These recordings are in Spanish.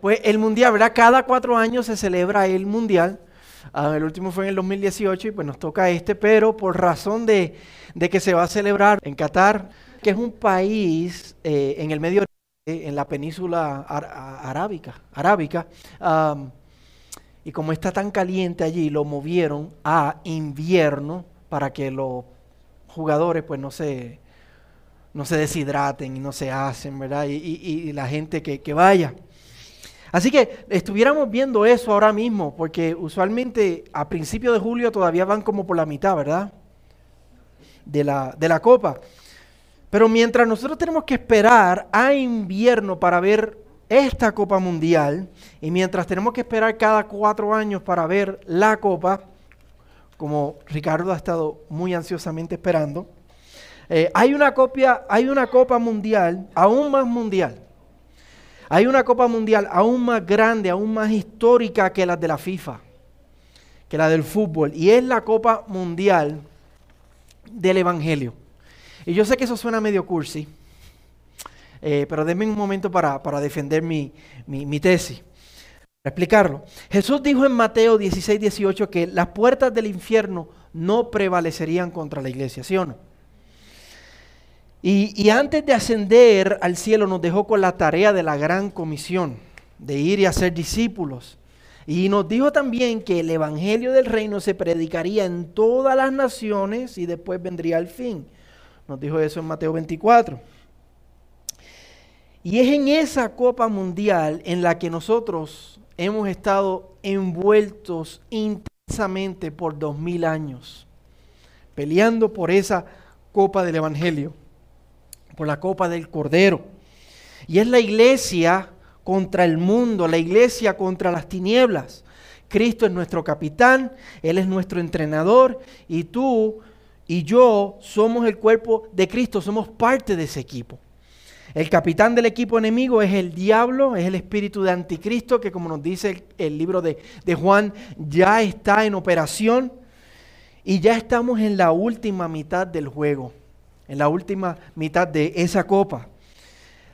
Pues el mundial, ¿verdad? Cada cuatro años se celebra el mundial. Ah, el último fue en el 2018 y pues nos toca este, pero por razón de, que se va a celebrar en Qatar, que es un país eh, en el Medio Oriente, en la península arábica, arábica y como está tan caliente allí, lo movieron a invierno para que los jugadores pues no se, no se deshidraten y no se hacen, ¿verdad? Y, la gente que vaya. Así que estuviéramos viendo eso ahora mismo, porque usualmente a principios de julio todavía van como por la mitad, ¿verdad? De la, de la copa. Pero mientras nosotros tenemos que esperar a invierno para ver esta Copa Mundial, y mientras tenemos que esperar cada cuatro años para ver la Copa, como Ricardo ha estado muy ansiosamente esperando, eh, hay, una copia, hay una Copa Mundial, aún más mundial, hay una Copa Mundial aún más grande, aún más histórica que la de la FIFA, que la del fútbol, y es la Copa Mundial del Evangelio. Y yo sé que eso suena medio cursi, eh, pero denme un momento para, defender mi, mi, tesis, para explicarlo. Jesús dijo en Mateo 16, 18 que las puertas del infierno no prevalecerían contra la iglesia, ¿sí o no? Y, antes de ascender al cielo nos dejó con la tarea de la gran comisión, de ir y hacer discípulos. Y nos dijo también que el Evangelio del Reino se predicaría en todas las naciones y después vendría el fin. Nos dijo eso en Mateo 24. Y es en esa Copa Mundial en la que nosotros hemos estado envueltos intensamente por dos mil años, peleando por esa Copa del Evangelio por la copa del Cordero. Y es la iglesia contra el mundo, la iglesia contra las tinieblas. Cristo es nuestro capitán, Él es nuestro entrenador y tú y yo somos el cuerpo de Cristo, somos parte de ese equipo. El capitán del equipo enemigo es el diablo, es el espíritu de anticristo que como nos dice el, libro de, de Juan, ya está en operación y ya estamos en la última mitad del juego en la última mitad de esa copa.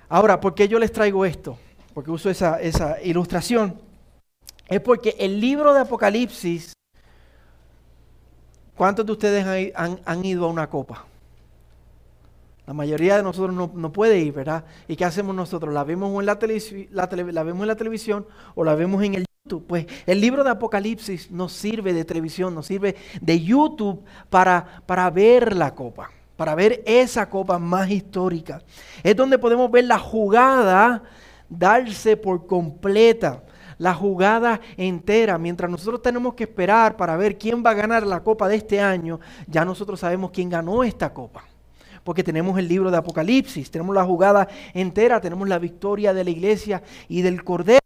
Ahora, ¿por qué yo les traigo esto? Porque uso esa, esa ilustración. Es porque el libro de Apocalipsis, ¿cuántos de ustedes han, ido a una copa? La mayoría de nosotros no, puede ir, ¿verdad? ¿Y qué hacemos nosotros? ¿La vemos, en la, la, vemos en la televisión o la vemos en el YouTube? Pues el libro de Apocalipsis nos sirve de televisión, nos sirve de YouTube para, para ver la copa para ver esa copa más histórica. Es donde podemos ver la jugada darse por completa, la jugada entera. Mientras nosotros tenemos que esperar para ver quién va a ganar la copa de este año, ya nosotros sabemos quién ganó esta copa. Porque tenemos el libro de Apocalipsis, tenemos la jugada entera, tenemos la victoria de la iglesia y del Cordero.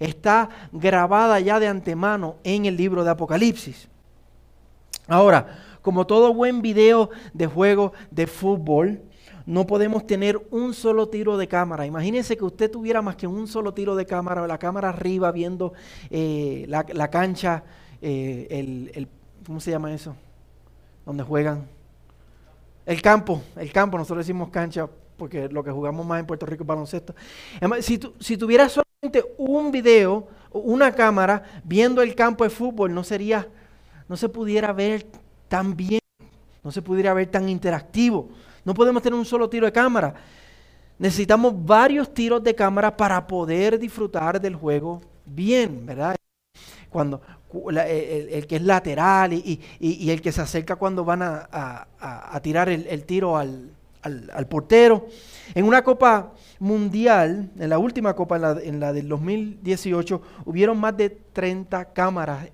Está grabada ya de antemano en el libro de Apocalipsis. Ahora, como todo buen video de juego de fútbol, no podemos tener un solo tiro de cámara. Imagínense que usted tuviera más que un solo tiro de cámara, la cámara arriba viendo eh, la, cancha, eh, el, ¿cómo se llama eso? Donde juegan. El campo, el campo, nosotros decimos cancha porque lo que jugamos más en Puerto Rico es baloncesto. Si, si tuviera solamente un video, una cámara viendo el campo de fútbol, no sería, no se pudiera ver tan bien, no se pudiera ver tan interactivo. No podemos tener un solo tiro de cámara. Necesitamos varios tiros de cámara para poder disfrutar del juego bien, ¿verdad? Cuando el, que es lateral y, el que se acerca cuando van a, tirar el, tiro al, portero. En una Copa Mundial, en la última Copa, en la, en la del 2018, hubieron más de 30 cámaras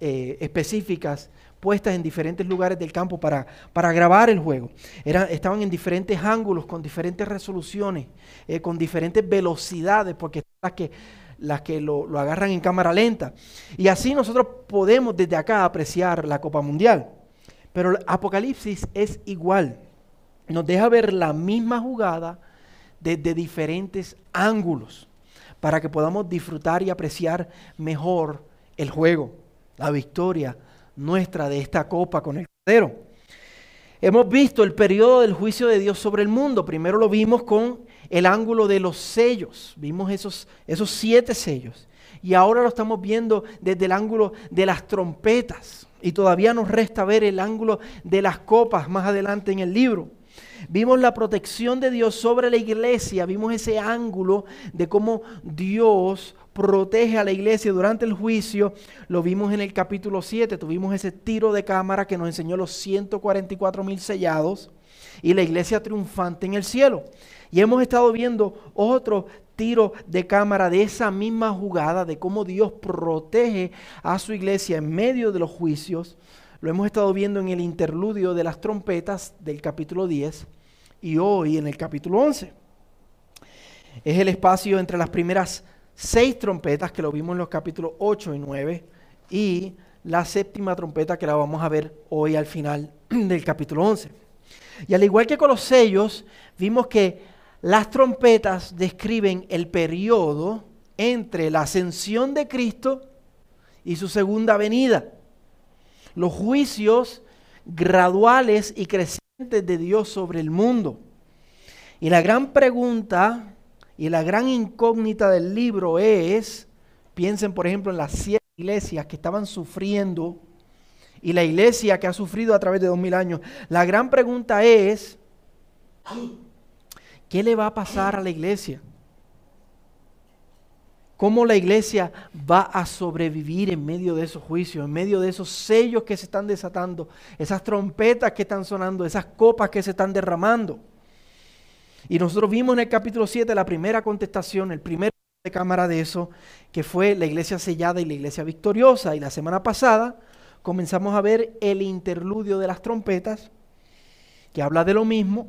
eh, específicas puestas en diferentes lugares del campo para, para grabar el juego. estaban en diferentes ángulos, con diferentes resoluciones, eh, con diferentes velocidades, porque las que, las que lo, lo agarran en cámara lenta. Y así nosotros podemos desde acá apreciar la Copa Mundial. Pero el Apocalipsis es igual. Nos deja ver la misma jugada desde diferentes ángulos para que podamos disfrutar y apreciar mejor el juego, la victoria nuestra de esta copa con el Cordero. Hemos visto el periodo del juicio de Dios sobre el mundo. Primero lo vimos con el ángulo de los sellos. Vimos esos, esos siete sellos. Y ahora lo estamos viendo desde el ángulo de las trompetas. Y todavía nos resta ver el ángulo de las copas más adelante en el libro. Vimos la protección de Dios sobre la iglesia, vimos ese ángulo de cómo Dios protege a la iglesia durante el juicio. Lo vimos en el capítulo 7, tuvimos ese tiro de cámara que nos enseñó los 144 mil sellados y la iglesia triunfante en el cielo. Y hemos estado viendo otro tiro de cámara de esa misma jugada, de cómo Dios protege a su iglesia en medio de los juicios. Lo hemos estado viendo en el interludio de las trompetas del capítulo 10 y hoy en el capítulo 11. Es el espacio entre las primeras seis trompetas que lo vimos en los capítulos 8 y 9 y la séptima trompeta que la vamos a ver hoy al final del capítulo 11. Y al igual que con los sellos, vimos que las trompetas describen el periodo entre la ascensión de Cristo y su segunda venida. Los juicios graduales y crecientes de Dios sobre el mundo. Y la gran pregunta y la gran incógnita del libro es, piensen por ejemplo en las siete iglesias que estaban sufriendo y la iglesia que ha sufrido a través de dos mil años. La gran pregunta es, ¿qué le va a pasar a la iglesia? ¿Cómo la iglesia va a sobrevivir en medio de esos juicios, en medio de esos sellos que se están desatando, esas trompetas que están sonando, esas copas que se están derramando? Y nosotros vimos en el capítulo 7 la primera contestación, el primer de cámara de eso, que fue la iglesia sellada y la iglesia victoriosa. Y la semana pasada comenzamos a ver el interludio de las trompetas, que habla de lo mismo.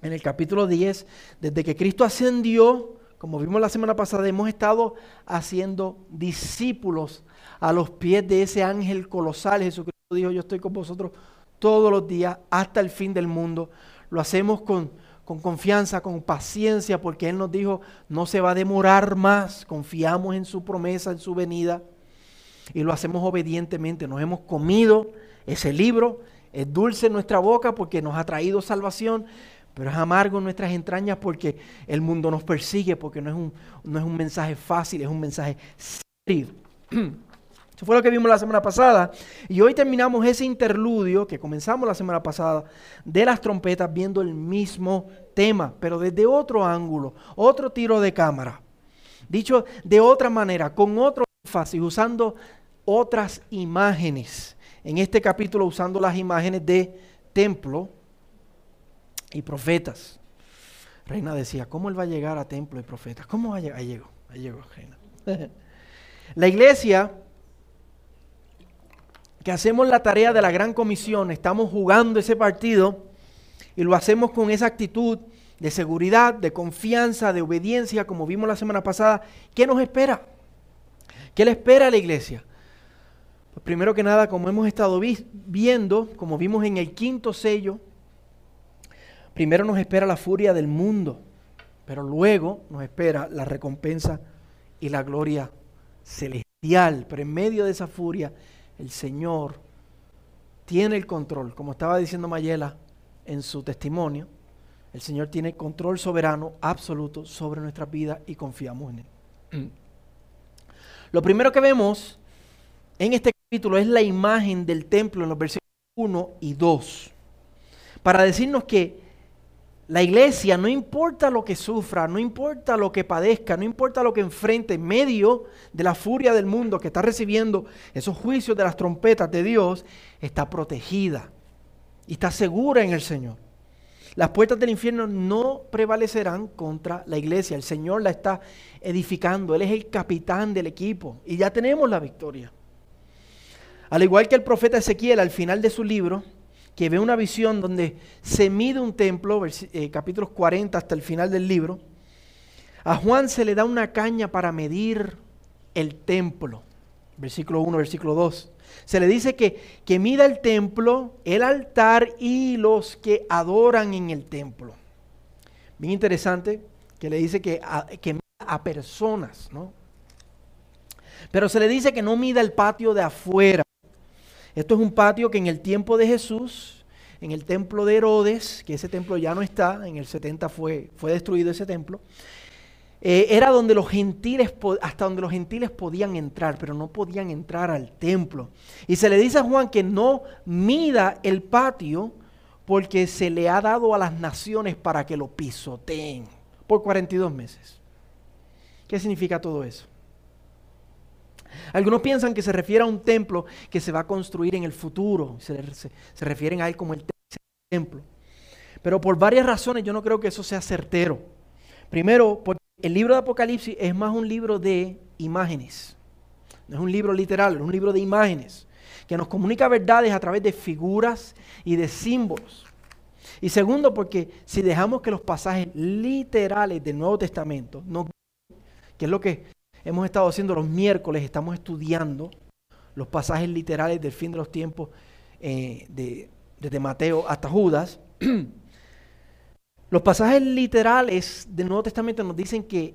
En el capítulo 10, desde que Cristo ascendió, como vimos la semana pasada, hemos estado haciendo discípulos a los pies de ese ángel colosal. Jesucristo dijo, yo estoy con vosotros todos los días hasta el fin del mundo. Lo hacemos con con confianza, con paciencia, porque Él nos dijo, no se va a demorar más, confiamos en su promesa, en su venida, y lo hacemos obedientemente. Nos hemos comido ese libro, es dulce en nuestra boca porque nos ha traído salvación, pero es amargo en nuestras entrañas porque el mundo nos persigue, porque no es un, no es un mensaje fácil, es un mensaje serio. Fue lo que vimos la semana pasada. Y hoy terminamos ese interludio que comenzamos la semana pasada de las trompetas viendo el mismo tema, pero desde otro ángulo, otro tiro de cámara. Dicho de otra manera, con otro énfasis, usando otras imágenes. En este capítulo usando las imágenes de templo y profetas. Reina decía, ¿cómo él va a llegar a templo y profetas? ¿Cómo va a llegar? Ahí llegó, ahí llegó, Reina. La iglesia que hacemos la tarea de la gran comisión, estamos jugando ese partido y lo hacemos con esa actitud de seguridad, de confianza, de obediencia, como vimos la semana pasada, ¿qué nos espera? ¿Qué le espera a la iglesia? Pues primero que nada, como hemos estado viendo, como vimos en el quinto sello, primero nos espera la furia del mundo, pero luego nos espera la recompensa y la gloria celestial. Pero en medio de esa furia el Señor tiene el control, como estaba diciendo Mayela en su testimonio, el Señor tiene control soberano absoluto sobre nuestras vidas y confiamos en Él. Lo primero que vemos en este capítulo es la imagen del templo en los versículos 1 y 2, para decirnos que la iglesia, no importa lo que sufra, no importa lo que padezca, no importa lo que enfrente en medio de la furia del mundo que está recibiendo esos juicios de las trompetas de Dios, está protegida y está segura en el Señor. Las puertas del infierno no prevalecerán contra la iglesia. El Señor la está edificando. Él es el capitán del equipo y ya tenemos la victoria. Al igual que el profeta Ezequiel al final de su libro, que ve una visión donde se mide un templo, eh, capítulos 40 hasta el final del libro, a Juan se le da una caña para medir el templo, versículo 1, versículo 2. Se le dice que, que mida el templo, el altar y los que adoran en el templo. Bien interesante que le dice que, que mida a personas, ¿no? Pero se le dice que no mida el patio de afuera, esto es un patio que en el tiempo de Jesús en el templo de Herodes, que ese templo ya no está, en el 70 fue, fue destruido ese templo, eh, era donde los gentiles, hasta donde los gentiles podían entrar, pero no podían entrar al templo. Y se le dice a Juan que no mida el patio porque se le ha dado a las naciones para que lo pisoteen por 42 meses. ¿Qué significa todo eso? Algunos piensan que se refiere a un templo que se va a construir en el futuro. Se, refieren a él como el templo. Pero por varias razones yo no creo que eso sea certero. Primero, porque el libro de Apocalipsis es más un libro de imágenes. No es un libro literal, es un libro de imágenes que nos comunica verdades a través de figuras y de símbolos. Y segundo, porque si dejamos que los pasajes literales del Nuevo Testamento, no, que es lo que hemos estado haciendo los miércoles, estamos estudiando los pasajes literales del fin de los tiempos, eh, desde Mateo hasta Judas. los pasajes literales del Nuevo Testamento nos dicen que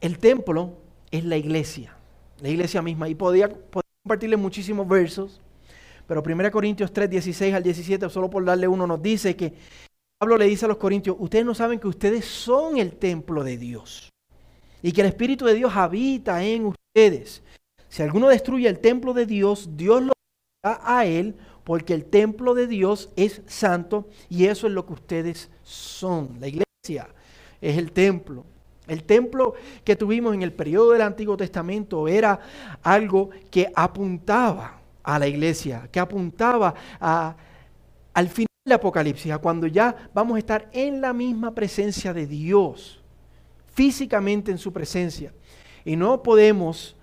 el templo es la iglesia, la iglesia misma. Y podía, podía compartirle muchísimos versos, pero 1 Corintios 3, 16 al 17, solo por darle uno, nos dice que Pablo le dice a los corintios, ustedes no saben que ustedes son el templo de Dios y que el Espíritu de Dios habita en ustedes. Si alguno destruye el templo de Dios, Dios lo da a él, porque el templo de Dios es santo y eso es lo que ustedes son. La iglesia es el templo. El templo que tuvimos en el periodo del Antiguo Testamento era algo que apuntaba a la iglesia, que apuntaba a, al final del Apocalipsis, a cuando ya vamos a estar en la misma presencia de Dios físicamente en su presencia. Y no podemos,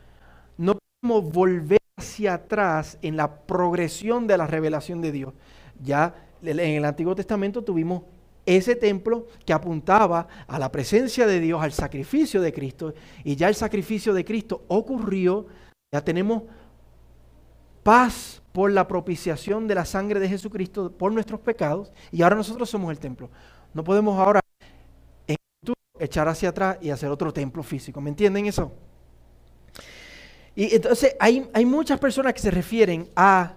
no podemos volver hacia atrás en la progresión de la revelación de Dios. Ya en el Antiguo Testamento tuvimos ese templo que apuntaba a la presencia de Dios, al sacrificio de Cristo, y ya el sacrificio de Cristo ocurrió, ya tenemos paz por la propiciación de la sangre de Jesucristo por nuestros pecados, y ahora nosotros somos el templo. No podemos ahora echar hacia atrás y hacer otro templo físico. ¿Me entienden eso? Y entonces hay, hay muchas personas que se refieren a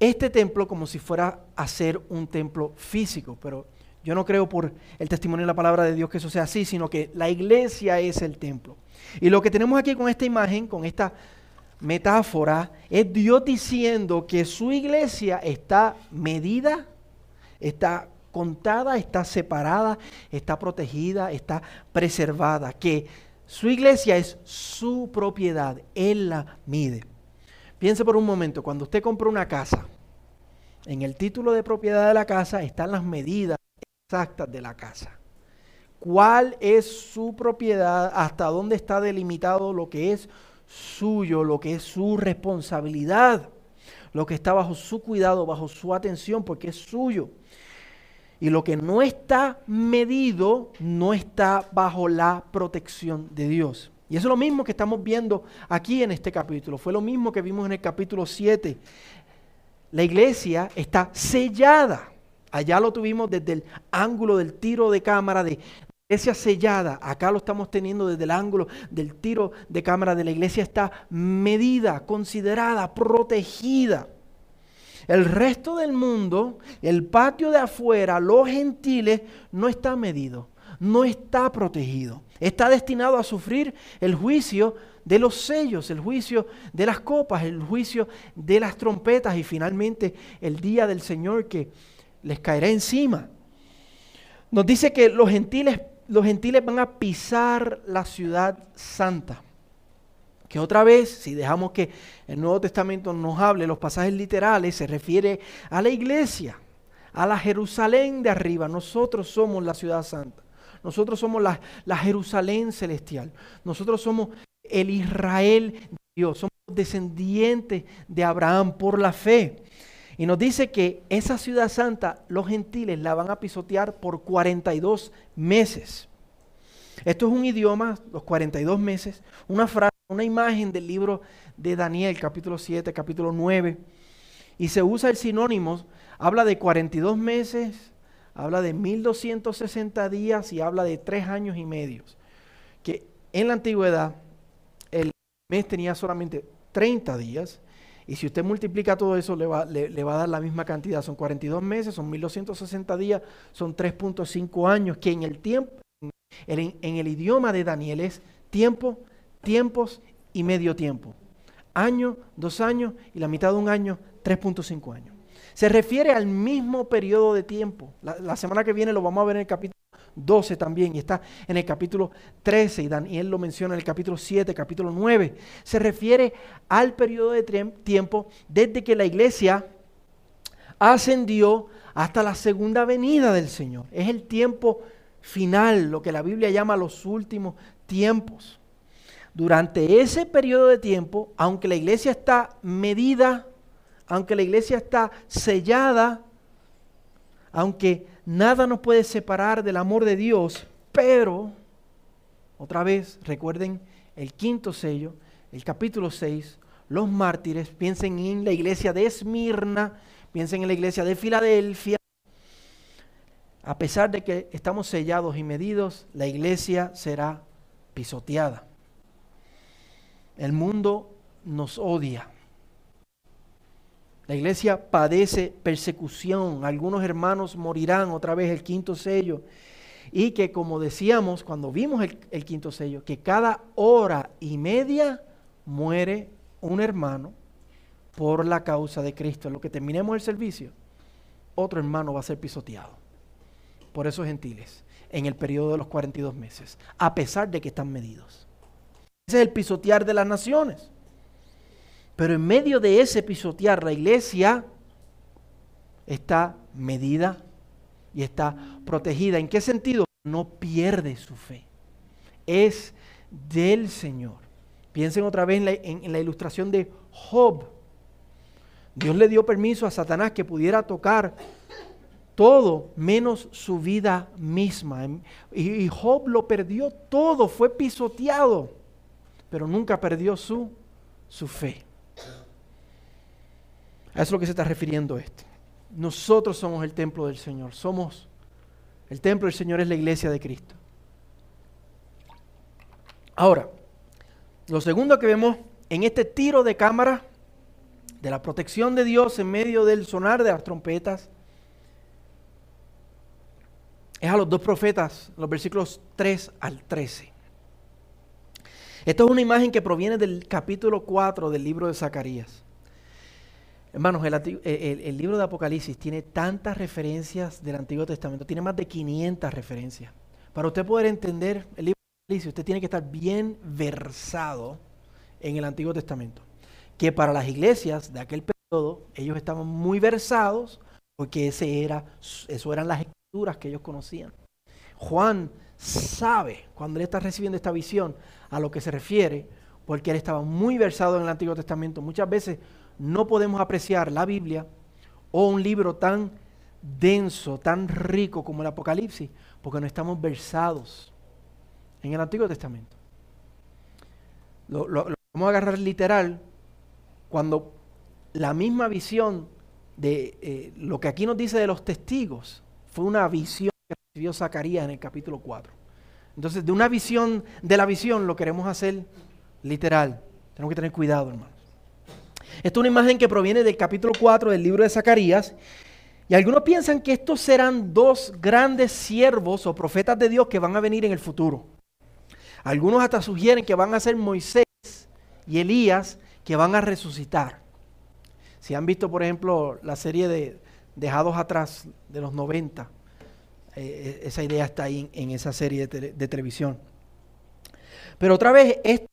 este templo como si fuera a ser un templo físico, pero yo no creo por el testimonio de la palabra de Dios que eso sea así, sino que la iglesia es el templo. Y lo que tenemos aquí con esta imagen, con esta metáfora, es Dios diciendo que su iglesia está medida, está contada, está separada, está protegida, está preservada, que su iglesia es su propiedad, Él la mide. Piense por un momento, cuando usted compra una casa, en el título de propiedad de la casa están las medidas exactas de la casa. ¿Cuál es su propiedad? ¿Hasta dónde está delimitado lo que es suyo, lo que es su responsabilidad? Lo que está bajo su cuidado, bajo su atención, porque es suyo. Y lo que no está medido no está bajo la protección de Dios. Y eso es lo mismo que estamos viendo aquí en este capítulo. Fue lo mismo que vimos en el capítulo 7. La iglesia está sellada. Allá lo tuvimos desde el ángulo del tiro de cámara de iglesia sellada. Acá lo estamos teniendo desde el ángulo del tiro de cámara de la iglesia está medida, considerada, protegida. El resto del mundo, el patio de afuera, los gentiles, no está medido, no está protegido. Está destinado a sufrir el juicio de los sellos, el juicio de las copas, el juicio de las trompetas y finalmente el día del Señor que les caerá encima. Nos dice que los gentiles, los gentiles van a pisar la ciudad santa que otra vez, si dejamos que el Nuevo Testamento nos hable, los pasajes literales, se refiere a la iglesia, a la Jerusalén de arriba. Nosotros somos la ciudad santa. Nosotros somos la, la Jerusalén celestial. Nosotros somos el Israel de Dios. Somos descendientes de Abraham por la fe. Y nos dice que esa ciudad santa, los gentiles la van a pisotear por 42 meses. Esto es un idioma, los 42 meses, una frase una imagen del libro de Daniel, capítulo 7, capítulo 9, y se usa el sinónimo, habla de 42 meses, habla de 1260 días y habla de 3 años y medio. Que en la antigüedad el mes tenía solamente 30 días Y si usted multiplica todo eso, le va, le, va, a dar la misma cantidad. Son 42 meses, son 1260 días, son 3.5 años, que en el tiempo, en, en el idioma de Daniel es tiempo, tiempos y medio tiempo. Año, dos años y la mitad de un año, 3.5 años. Se refiere al mismo periodo de tiempo. La, semana que viene lo vamos a ver en el capítulo 12 también y está en el capítulo 13 y Daniel lo menciona en el capítulo 7, capítulo 9. Se refiere al periodo de tiempo desde que la iglesia ascendió hasta la segunda venida del Señor. Es el tiempo final, lo que la Biblia llama los últimos tiempos. Durante ese periodo de tiempo, aunque la iglesia está medida, aunque la iglesia está sellada, aunque nada nos puede separar del amor de Dios, pero, otra vez, recuerden el quinto sello, el capítulo 6, los mártires, piensen en la iglesia de Esmirna, piensen en la iglesia de Filadelfia. A pesar de que estamos sellados y medidos, la iglesia será pisoteada. El mundo nos odia. La iglesia padece persecución. Algunos hermanos morirán otra vez el quinto sello. Y que como decíamos cuando vimos el, quinto sello, que cada hora y media muere un hermano por la causa de Cristo. En lo que terminemos el servicio, otro hermano va a ser pisoteado por esos gentiles en el periodo de los 42 meses, a pesar de que están medidos. Ese es el pisotear de las naciones. Pero en medio de ese pisotear, la iglesia está medida y está protegida. ¿En qué sentido? No pierde su fe. Es del Señor. Piensen otra vez en la, ilustración de Job. Dios le dio permiso a Satanás que pudiera tocar todo menos su vida misma. Y Job lo perdió todo, fue pisoteado, pero nunca perdió su, su fe. A eso es lo que se está refiriendo esto. Nosotros somos el templo del Señor. Somos el templo del Señor es la iglesia de Cristo. Ahora, lo segundo que vemos en este tiro de cámara de la protección de Dios en medio del sonar de las trompetas es a los dos profetas, los versículos 3 al 13. Esto es una imagen que proviene del capítulo 4 del libro de Zacarías. Hermanos, el, libro de Apocalipsis tiene tantas referencias del Antiguo Testamento, tiene más de 500 referencias. Para usted poder entender el libro de Apocalipsis, usted tiene que estar bien versado en el Antiguo Testamento. Que para las iglesias de aquel periodo, ellos estaban muy versados porque ese era, eso eran las escrituras que ellos conocían. Juan sabe, cuando él está recibiendo esta visión, a lo que se refiere, porque él estaba muy versado en el Antiguo Testamento. Muchas veces no podemos apreciar la Biblia o un libro tan denso, tan rico como el Apocalipsis, porque no estamos versados en el Antiguo Testamento. Lo, vamos a agarrar literal cuando la misma visión de eh, lo que aquí nos dice de los testigos fue una visión recibió Zacarías en el capítulo 4. Entonces, de una visión de la visión lo queremos hacer literal. Tenemos que tener cuidado, hermano. Esta es una imagen que proviene del capítulo 4 del libro de Zacarías. Y algunos piensan que estos serán dos grandes siervos o profetas de Dios que van a venir en el futuro. Algunos hasta sugieren que van a ser Moisés y Elías que van a resucitar. Si han visto, por ejemplo, la serie de Dejados atrás de los 90, eh, esa idea está ahí en, esa serie de, de televisión. Pero otra vez, esto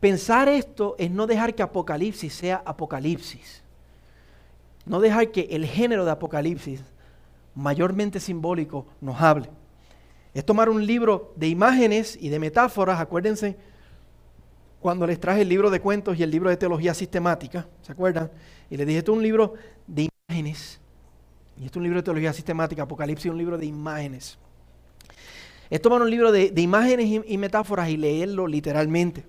Pensar esto es no dejar que Apocalipsis sea Apocalipsis. No dejar que el género de Apocalipsis, mayormente simbólico, nos hable. Es tomar un libro de imágenes y de metáforas, acuérdense, cuando les traje el libro de cuentos y el libro de teología sistemática, ¿se acuerdan? Y les dije, esto es un libro de imágenes. Y es un libro de teología sistemática, Apocalipsis es un libro de imágenes. Es tomar un libro de, imágenes y metáforas y leerlo literalmente.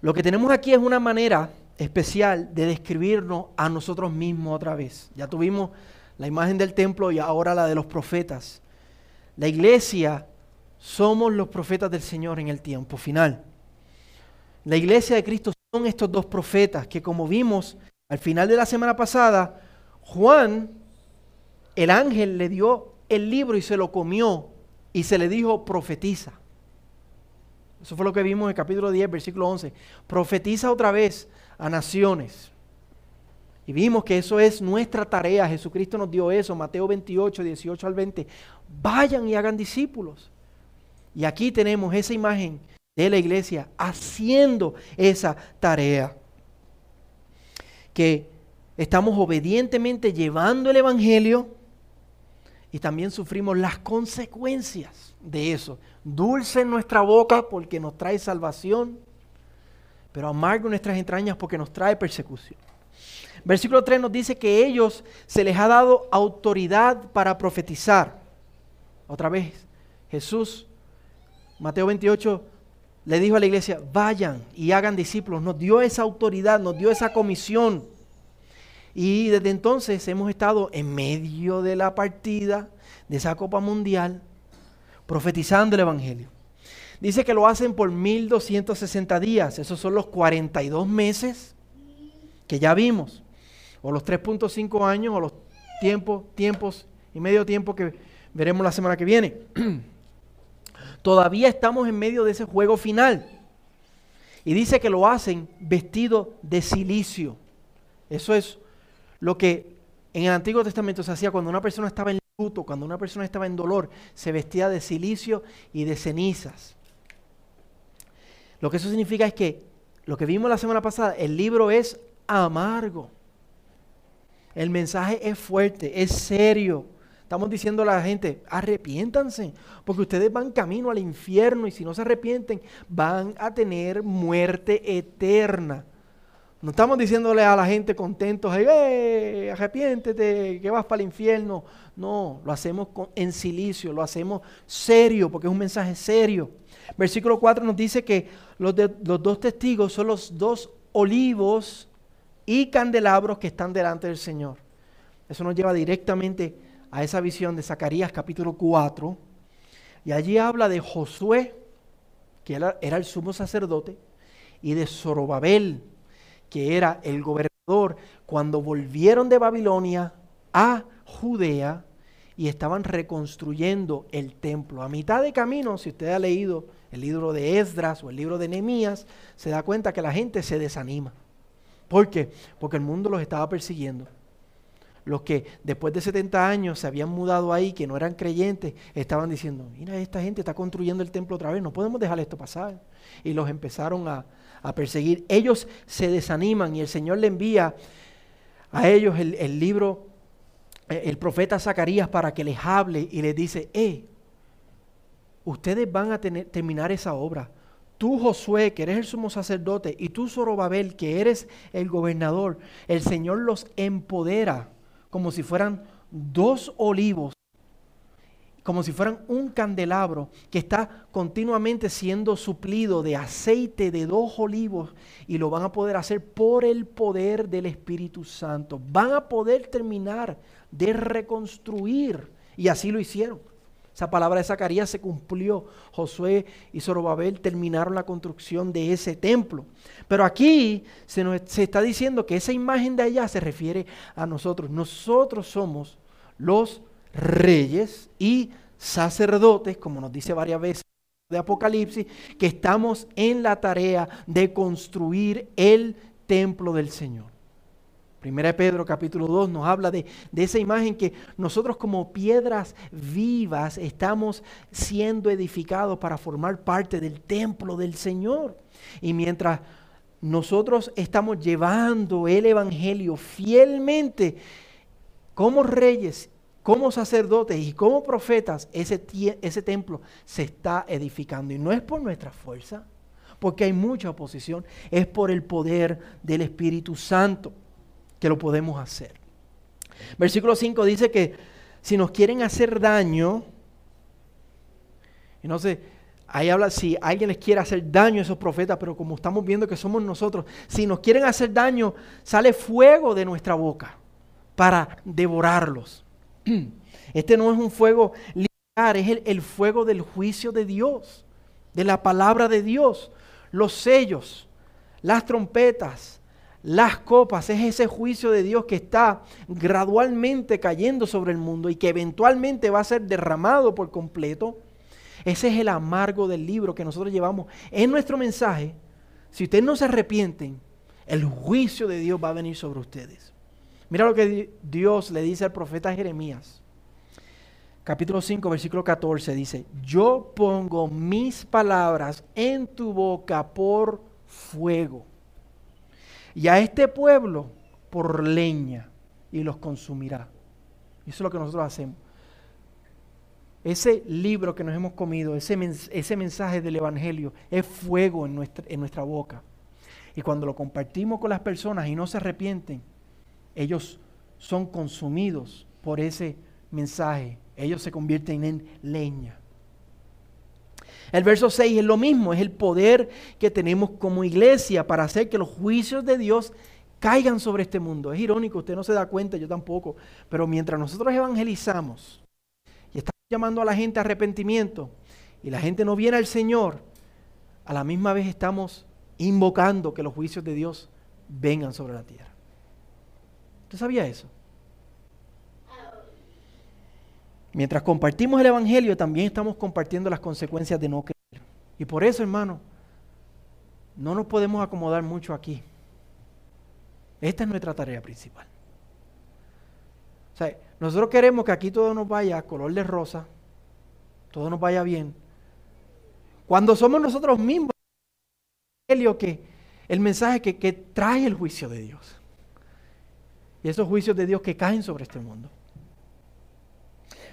Lo que tenemos aquí es una manera especial de describirnos a nosotros mismos otra vez. Ya tuvimos la imagen del templo y ahora la de los profetas. La iglesia somos los profetas del Señor en el tiempo final. La iglesia de Cristo son estos dos profetas que como vimos al final de la semana pasada, Juan, el ángel le dio el libro y se lo comió y se le dijo profetiza. Eso fue lo que vimos en el capítulo 10, versículo 11. Profetiza otra vez a naciones. Y vimos que eso es nuestra tarea. Jesucristo nos dio eso. Mateo 28, 18 al 20. Vayan y hagan discípulos. Y aquí tenemos esa imagen de la iglesia haciendo esa tarea. Que estamos obedientemente llevando el Evangelio y también sufrimos las consecuencias de eso. Dulce en nuestra boca porque nos trae salvación, pero amargo en nuestras entrañas porque nos trae persecución. Versículo 3 nos dice que ellos se les ha dado autoridad para profetizar. Otra vez, Jesús, Mateo 28, le dijo a la iglesia, vayan y hagan discípulos. Nos dio esa autoridad, nos dio esa comisión. Y desde entonces hemos estado en medio de la partida de esa Copa Mundial, profetizando el Evangelio. Dice que lo hacen por 1260 días, esos son los 42 meses que ya vimos, o los 3.5 años, o los tiempos, tiempos y medio tiempo que veremos la semana que viene. Todavía estamos en medio de ese juego final. Y dice que lo hacen vestido de silicio. Eso es lo que en el Antiguo Testamento se hacía cuando una persona estaba en luto, cuando una persona estaba en dolor, se vestía de silicio y de cenizas. Lo que eso significa es que lo que vimos la semana pasada, el libro es amargo. El mensaje es fuerte, es serio. Estamos diciendo a la gente, arrepiéntanse, porque ustedes van camino al infierno y si no se arrepienten, van a tener muerte eterna. No estamos diciéndole a la gente contentos, hey, arrepiéntete, que vas para el infierno. No, lo hacemos en silicio, lo hacemos serio, porque es un mensaje serio. Versículo 4 nos dice que los, los dos testigos son los dos olivos y candelabros que están delante del Señor. Eso nos lleva directamente a esa visión de Zacarías capítulo 4. Y allí habla de Josué, que era, era el sumo sacerdote, y de Zorobabel, que era el gobernador, cuando volvieron de Babilonia a Judea y estaban reconstruyendo el templo. A mitad de camino, si usted ha leído el libro de Esdras o el libro de Nehemías, se da cuenta que la gente se desanima. ¿Por qué? Porque el mundo los estaba persiguiendo. Los que después de 70 años se habían mudado ahí, que no eran creyentes, estaban diciendo, mira, esta gente está construyendo el templo otra vez, no podemos dejar esto pasar. Y los empezaron a, a perseguir. Ellos se desaniman y el Señor le envía a ellos el, libro, eh, el profeta Zacarías para que les hable y les dice, eh, ustedes van a tener, terminar esa obra. Tú, Josué, que eres el sumo sacerdote, y tú, Zorobabel, que eres el gobernador, el Señor los empodera como si fueran dos olivos como si fueran un candelabro que está continuamente siendo suplido de aceite de dos olivos y lo van a poder hacer por el poder del Espíritu Santo. Van a poder terminar de reconstruir y así lo hicieron. Esa palabra de Zacarías se cumplió. Josué y Zorobabel terminaron la construcción de ese templo. Pero aquí se, nos, se está diciendo que esa imagen de allá se refiere a nosotros. Nosotros somos los reyes y sacerdotes, como nos dice varias veces de Apocalipsis, que estamos en la tarea de construir el templo del Señor. Primera de Pedro capítulo 2 nos habla de, de, esa imagen que nosotros como piedras vivas estamos siendo edificados para formar parte del templo del Señor. Y mientras nosotros estamos llevando el Evangelio fielmente como reyes como sacerdotes y como profetas, ese, ese templo se está edificando. Y no es por nuestra fuerza, porque hay mucha oposición, es por el poder del Espíritu Santo que lo podemos hacer. Versículo 5 dice que si nos quieren hacer daño, y no sé, ahí habla si alguien les quiere hacer daño a esos profetas, pero como estamos viendo que somos nosotros, si nos quieren hacer daño, sale fuego de nuestra boca para devorarlos. Este no es un fuego lineal, es el, fuego del juicio de Dios, de la palabra de Dios, los sellos, las trompetas, las copas, es ese juicio de Dios que está gradualmente cayendo sobre el mundo y que eventualmente va a ser derramado por completo. Ese es el amargo del libro que nosotros llevamos en nuestro mensaje. Si ustedes no se arrepienten, el juicio de Dios va a venir sobre ustedes. Mira lo que Dios le dice al profeta Jeremías. Capítulo 5, versículo 14 dice, yo pongo mis palabras en tu boca por fuego y a este pueblo por leña y los consumirá. Eso es lo que nosotros hacemos. Ese libro que nos hemos comido, ese, ese mensaje del Evangelio, es fuego en nuestra, en nuestra boca. Y cuando lo compartimos con las personas y no se arrepienten, ellos son consumidos por ese mensaje. Ellos se convierten en leña. El verso 6 es lo mismo, es el poder que tenemos como iglesia para hacer que los juicios de Dios caigan sobre este mundo. Es irónico, usted no se da cuenta, yo tampoco, pero mientras nosotros evangelizamos y estamos llamando a la gente a arrepentimiento y la gente no viene al Señor, a la misma vez estamos invocando que los juicios de Dios vengan sobre la tierra. ¿Usted sabía eso? Mientras compartimos el Evangelio, también estamos compartiendo las consecuencias de no creer. Y por eso, hermano, no nos podemos acomodar mucho aquí. Esta es nuestra tarea principal. O sea, nosotros queremos que aquí todo nos vaya a color de rosa, todo nos vaya bien. Cuando somos nosotros mismos que el mensaje que, que trae el juicio de Dios. Y esos juicios de Dios que caen sobre este mundo.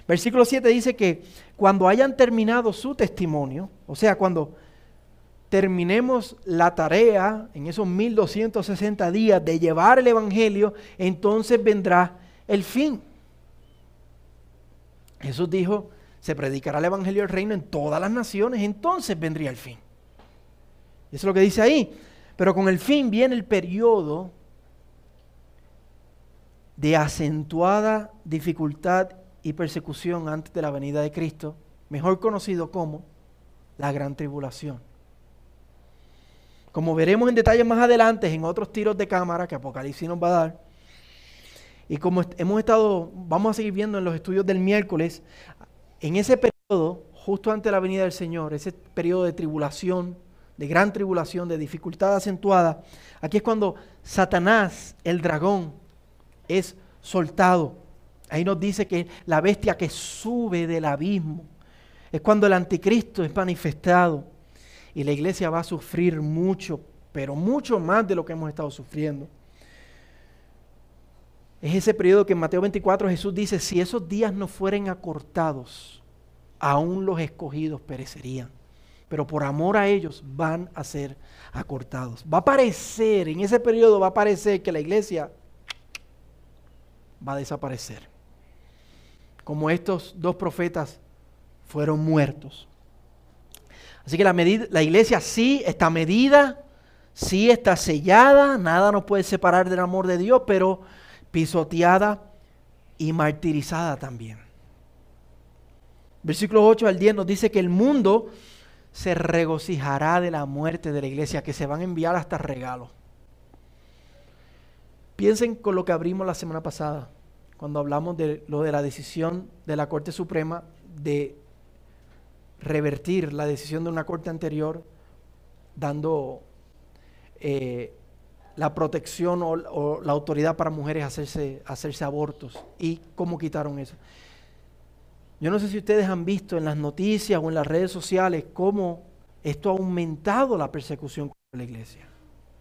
Versículo 7 dice que cuando hayan terminado su testimonio, o sea, cuando terminemos la tarea en esos 1260 días de llevar el Evangelio, entonces vendrá el fin. Jesús dijo, se predicará el Evangelio del reino en todas las naciones, entonces vendría el fin. Eso es lo que dice ahí. Pero con el fin viene el periodo de acentuada dificultad y persecución antes de la venida de Cristo, mejor conocido como la gran tribulación. Como veremos en detalle más adelante en otros tiros de cámara que Apocalipsis nos va a dar, y como hemos estado, vamos a seguir viendo en los estudios del miércoles, en ese periodo, justo antes de la venida del Señor, ese periodo de tribulación, de gran tribulación, de dificultad acentuada, aquí es cuando Satanás, el dragón, es soltado Ahí nos dice que la bestia que sube del abismo es cuando el anticristo es manifestado y la iglesia va a sufrir mucho, pero mucho más de lo que hemos estado sufriendo. Es ese periodo que en Mateo 24 Jesús dice, si esos días no fueren acortados, aún los escogidos perecerían. Pero por amor a ellos van a ser acortados. Va a parecer, en ese periodo va a parecer que la iglesia va a desaparecer como estos dos profetas fueron muertos. Así que la, la iglesia sí está medida, sí está sellada, nada nos puede separar del amor de Dios, pero pisoteada y martirizada también. Versículo 8 al 10 nos dice que el mundo se regocijará de la muerte de la iglesia, que se van a enviar hasta regalos. Piensen con lo que abrimos la semana pasada cuando hablamos de lo de la decisión de la Corte Suprema de revertir la decisión de una Corte anterior, dando eh, la protección o, la autoridad para mujeres hacerse, hacerse abortos y cómo quitaron eso. Yo no sé si ustedes han visto en las noticias o en las redes sociales cómo esto ha aumentado la persecución contra la iglesia.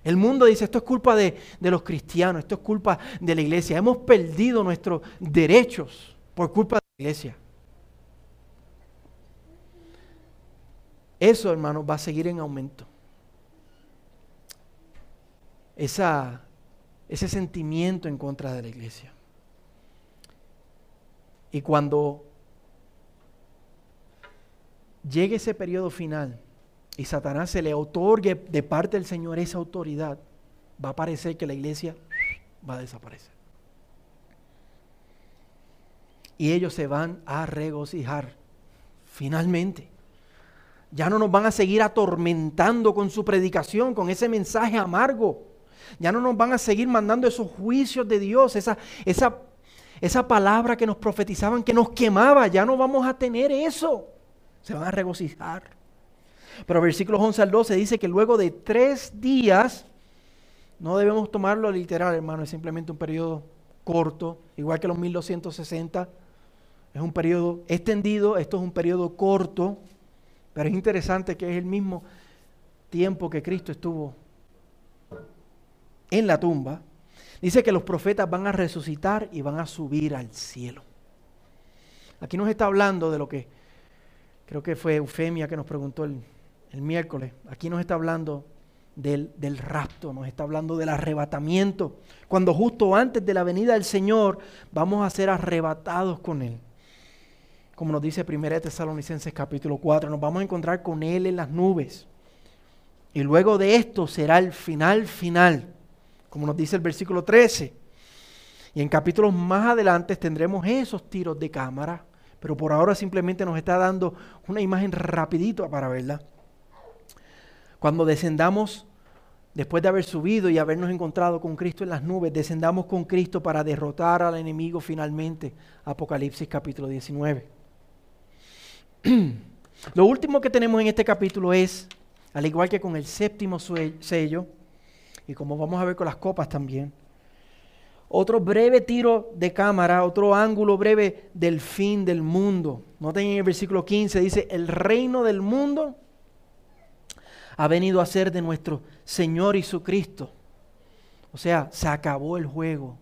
El mundo dice, esto es culpa de, los cristianos, esto es culpa de la iglesia. Hemos perdido nuestros derechos por culpa de la iglesia. Eso, hermanos, va a seguir en aumento. Esa, ese sentimiento en contra de la iglesia. Y cuando llegue ese periodo final, y Satanás se le otorgue de parte del Señor esa autoridad, va a parecer que la iglesia va a desaparecer. Y ellos se van a regocijar, finalmente, Ya no nos van a seguir atormentando con su predicación, con ese mensaje amargo. Ya no nos van a seguir mandando esos juicios de Dios, esa, esa, esa palabra que nos profetizaban que nos quemaba. Ya no vamos a tener eso. Se van a regocijar. Pero versículos 11 al 12 dice que luego de tres días, no debemos tomarlo literal, hermano, es simplemente un periodo corto, igual que los 1260. Es un periodo extendido, esto es un periodo corto, pero es interesante que es el mismo tiempo que Cristo estuvo en la tumba. Dice que los profetas van a resucitar y van a subir al cielo. Aquí nos está hablando de lo que creo que fue Eufemia que nos preguntó el, el miércoles. Aquí nos está hablando del, del, rapto, nos está hablando del arrebatamiento. Cuando justo antes de la venida del Señor vamos a ser arrebatados con Él. Como nos dice 1 Tesalonicenses capítulo 4, nos vamos a encontrar con Él en las nubes. Y luego de esto será el final final, como nos dice el versículo 13. Y en capítulos más adelante tendremos esos tiros de cámara, pero por ahora simplemente nos está dando una imagen rapidito para verla. Cuando descendamos después de haber subido y habernos encontrado con Cristo en las nubes, descendamos con Cristo para derrotar al enemigo finalmente. Apocalipsis capítulo 19. Lo último que tenemos en este capítulo es, al igual que con el séptimo sello, y como vamos a ver con las copas también, otro breve tiro de cámara, otro ángulo breve del fin del mundo. Noten en el versículo 15, dice, el reino del mundo ha venido a ser de nuestro Señor y su Cristo. O sea, se acabó el juego.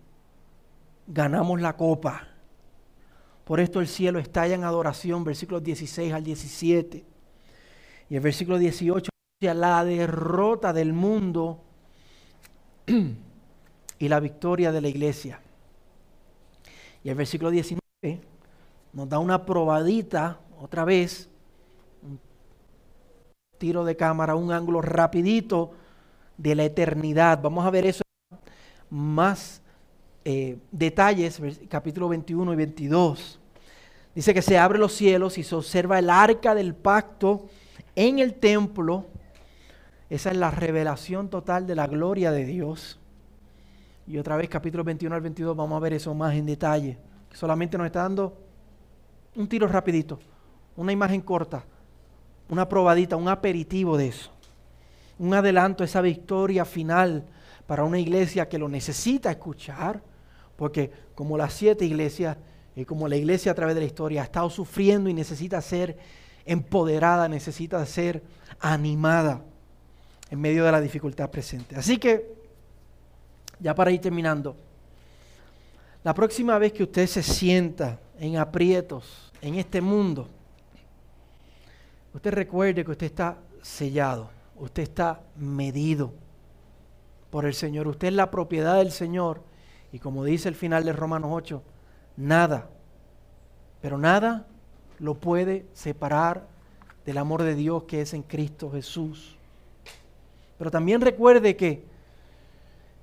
Ganamos la copa. Por esto el cielo estalla en adoración, versículos 16 al 17. Y el versículo 18 dice la derrota del mundo y la victoria de la iglesia. Y el versículo 19 nos da una probadita otra vez tiro de cámara, un ángulo rapidito de la eternidad. Vamos a ver eso más eh, detalles, capítulo 21 y 22. Dice que se abren los cielos y se observa el arca del pacto en el templo. Esa es la revelación total de la gloria de Dios. Y otra vez, capítulo 21 al 22, vamos a ver eso más en detalle. Solamente nos está dando un tiro rapidito, una imagen corta una probadita, un aperitivo de eso. Un adelanto a esa victoria final para una iglesia que lo necesita escuchar, porque como las siete iglesias y como la iglesia a través de la historia ha estado sufriendo y necesita ser empoderada, necesita ser animada en medio de la dificultad presente. Así que, ya para ir terminando, la próxima vez que usted se sienta en aprietos en este mundo, Usted recuerde que usted está sellado, usted está medido por el Señor, usted es la propiedad del Señor y como dice el final de Romanos 8, nada, pero nada lo puede separar del amor de Dios que es en Cristo Jesús. Pero también recuerde que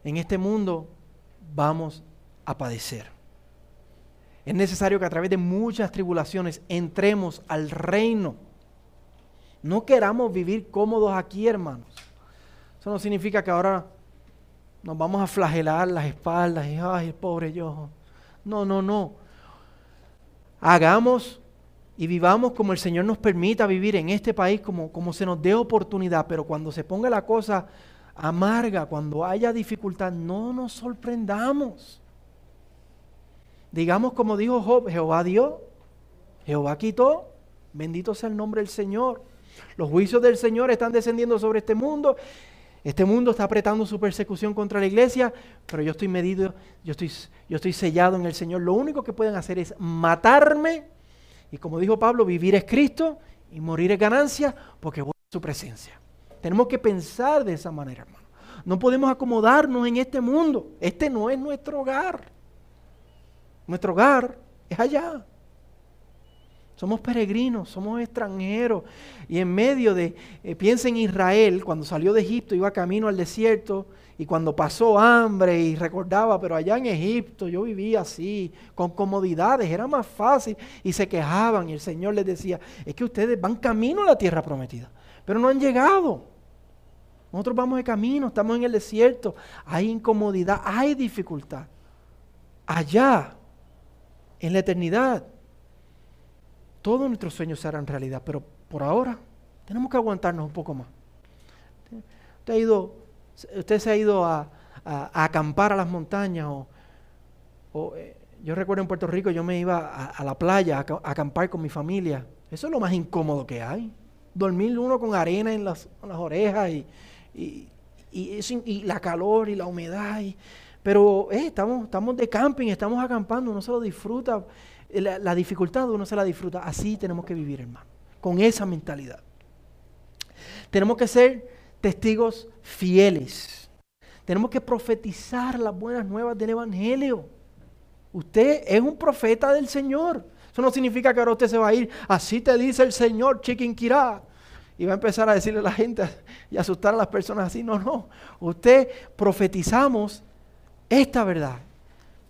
en este mundo vamos a padecer. Es necesario que a través de muchas tribulaciones entremos al reino no queramos vivir cómodos aquí, hermanos. Eso no significa que ahora nos vamos a flagelar las espaldas y, ay, pobre yo. No, no, no. Hagamos y vivamos como el Señor nos permita vivir en este país, como, como se nos dé oportunidad, pero cuando se ponga la cosa amarga, cuando haya dificultad, no nos sorprendamos. Digamos como dijo Job, Jehová dio, Jehová quitó, bendito sea el nombre del Señor. Los juicios del Señor están descendiendo sobre este mundo. Este mundo está apretando su persecución contra la iglesia, pero yo estoy medido, yo estoy, yo estoy sellado en el Señor. Lo único que pueden hacer es matarme. Y como dijo Pablo, vivir es Cristo y morir es ganancia porque voy a su presencia. Tenemos que pensar de esa manera, hermano. No podemos acomodarnos en este mundo. Este no es nuestro hogar. Nuestro hogar es allá. Somos peregrinos, somos extranjeros. Y en medio de, eh, piensa en Israel, cuando salió de Egipto, iba camino al desierto, y cuando pasó hambre y recordaba, pero allá en Egipto yo vivía así, con comodidades, era más fácil, y se quejaban, y el Señor les decía, es que ustedes van camino a la tierra prometida, pero no han llegado. Nosotros vamos de camino, estamos en el desierto, hay incomodidad, hay dificultad. Allá, en la eternidad, todos nuestros sueños se harán realidad, pero por ahora tenemos que aguantarnos un poco más. Usted, ha ido, usted se ha ido a, acampar a las montañas o, eh, yo recuerdo en Puerto Rico yo me iba a, la playa a, acampar con mi familia. Eso es lo más incómodo que hay. Dormir uno con arena en las, orejas y, la calor y la humedad. pero eh, estamos, estamos de camping, estamos acampando, uno se lo disfruta la, dificultad uno se la disfruta. Así tenemos que vivir, hermano, con esa mentalidad. Tenemos que ser testigos fieles. Tenemos que profetizar las buenas nuevas del Evangelio. Usted es un profeta del Señor. Eso no significa que ahora usted se va a ir, así te dice el Señor, chiquinquirá. Y va a empezar a decirle a la gente y asustar a las personas así. No, no. Usted profetizamos esta verdad.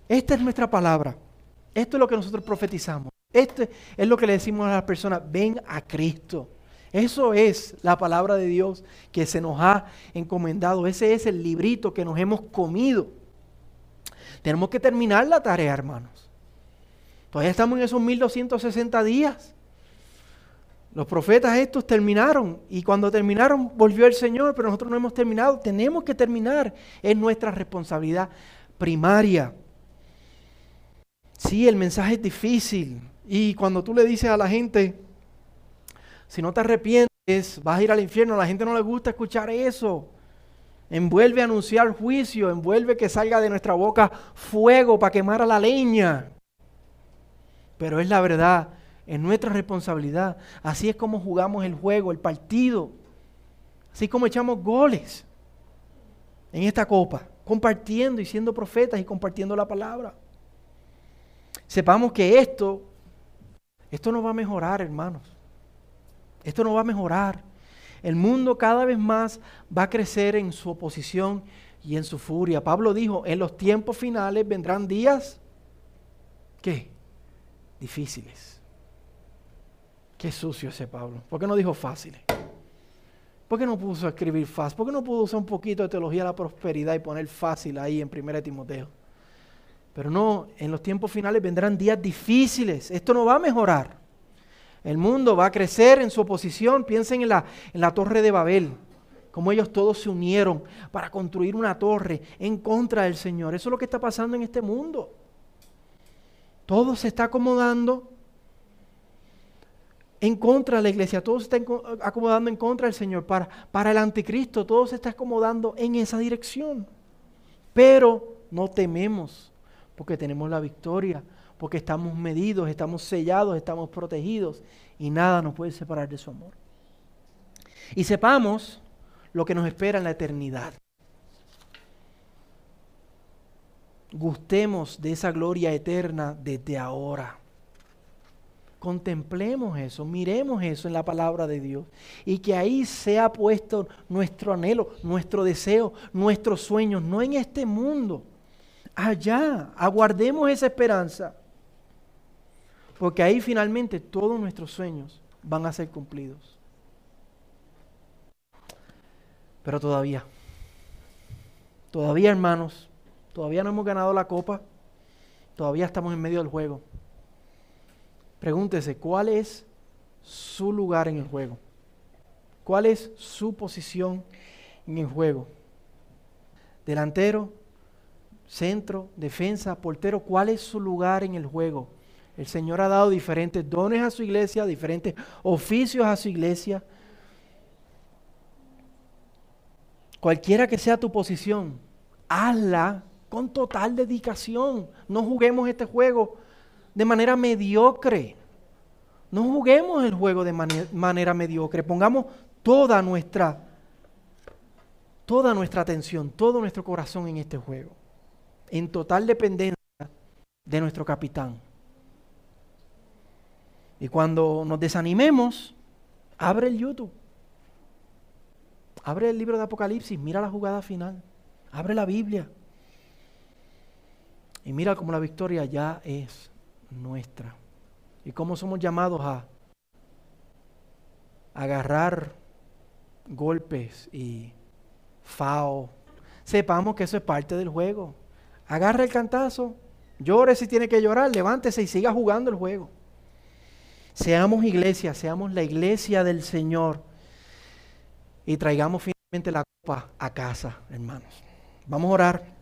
Esta es nuestra palabra. Esto es lo que nosotros profetizamos. Esto es lo que le decimos a las personas, ven a Cristo. Eso es la palabra de Dios que se nos ha encomendado. Ese es el librito que nos hemos comido. Tenemos que terminar la tarea, hermanos. Todavía estamos en esos 1260 días. Los profetas estos terminaron y cuando terminaron volvió el Señor, pero nosotros no hemos terminado. Tenemos que terminar. Es nuestra responsabilidad primaria. Sí, el mensaje es difícil. Y cuando tú le dices a la gente, si no te arrepientes, vas a ir al infierno, a la gente no le gusta escuchar eso. Envuelve a anunciar juicio, envuelve que salga de nuestra boca fuego para quemar a la leña. Pero es la verdad, es nuestra responsabilidad. Así es como jugamos el juego, el partido. Así como echamos goles en esta copa, compartiendo y siendo profetas y compartiendo la palabra sepamos que esto, esto no va a mejorar, hermanos. Esto no va a mejorar. El mundo cada vez más va a crecer en su oposición y en su furia. Pablo dijo, en los tiempos finales vendrán días, ¿qué? Difíciles. Qué sucio ese Pablo. ¿Por qué no dijo fáciles? ¿Por qué no puso a escribir fácil? ¿Por qué no pudo usar un poquito de teología de la prosperidad y poner fácil ahí en 1 Timoteo? Pero no, en los tiempos finales vendrán días difíciles. Esto no va a mejorar. El mundo va a crecer en su oposición. Piensen en la, en la torre de Babel, como ellos todos se unieron para construir una torre en contra del Señor. Eso es lo que está pasando en este mundo. Todo se está acomodando en contra de la iglesia, todo se está acomodando en contra del Señor. Para, para el anticristo, todo se está acomodando en esa dirección. Pero no tememos porque tenemos la victoria, porque estamos medidos, estamos sellados, estamos protegidos y nada nos puede separar de su amor. Y sepamos lo que nos espera en la eternidad. Gustemos de esa gloria eterna desde ahora. Contemplemos eso, miremos eso en la palabra de Dios y que ahí sea puesto nuestro anhelo, nuestro deseo, nuestros sueños, no en este mundo, allá. Aguardemos esa esperanza. Porque ahí finalmente todos nuestros sueños van a ser cumplidos. Pero todavía, todavía hermanos, todavía no hemos ganado la copa, todavía estamos en medio del juego. Pregúntese, ¿cuál es su lugar en el juego? ¿Cuál es su posición en el juego? ¿Delantero? Centro, defensa, portero, ¿cuál es su lugar en el juego? El Señor ha dado diferentes dones a su iglesia, diferentes oficios a su iglesia. Cualquiera que sea tu posición, hazla con total dedicación. No juguemos este juego de manera mediocre. No juguemos el juego de manera mediocre. Pongamos toda nuestra toda nuestra atención, todo nuestro corazón en este juego en total dependencia de nuestro capitán. Y cuando nos desanimemos, abre el YouTube. Abre el libro de Apocalipsis, mira la jugada final. Abre la Biblia. Y mira cómo la victoria ya es nuestra. Y cómo somos llamados a agarrar golpes y fao. Sepamos que eso es parte del juego. Agarra el cantazo, llore si tiene que llorar, levántese y siga jugando el juego. Seamos iglesia, seamos la iglesia del Señor y traigamos finalmente la copa a casa, hermanos. Vamos a orar.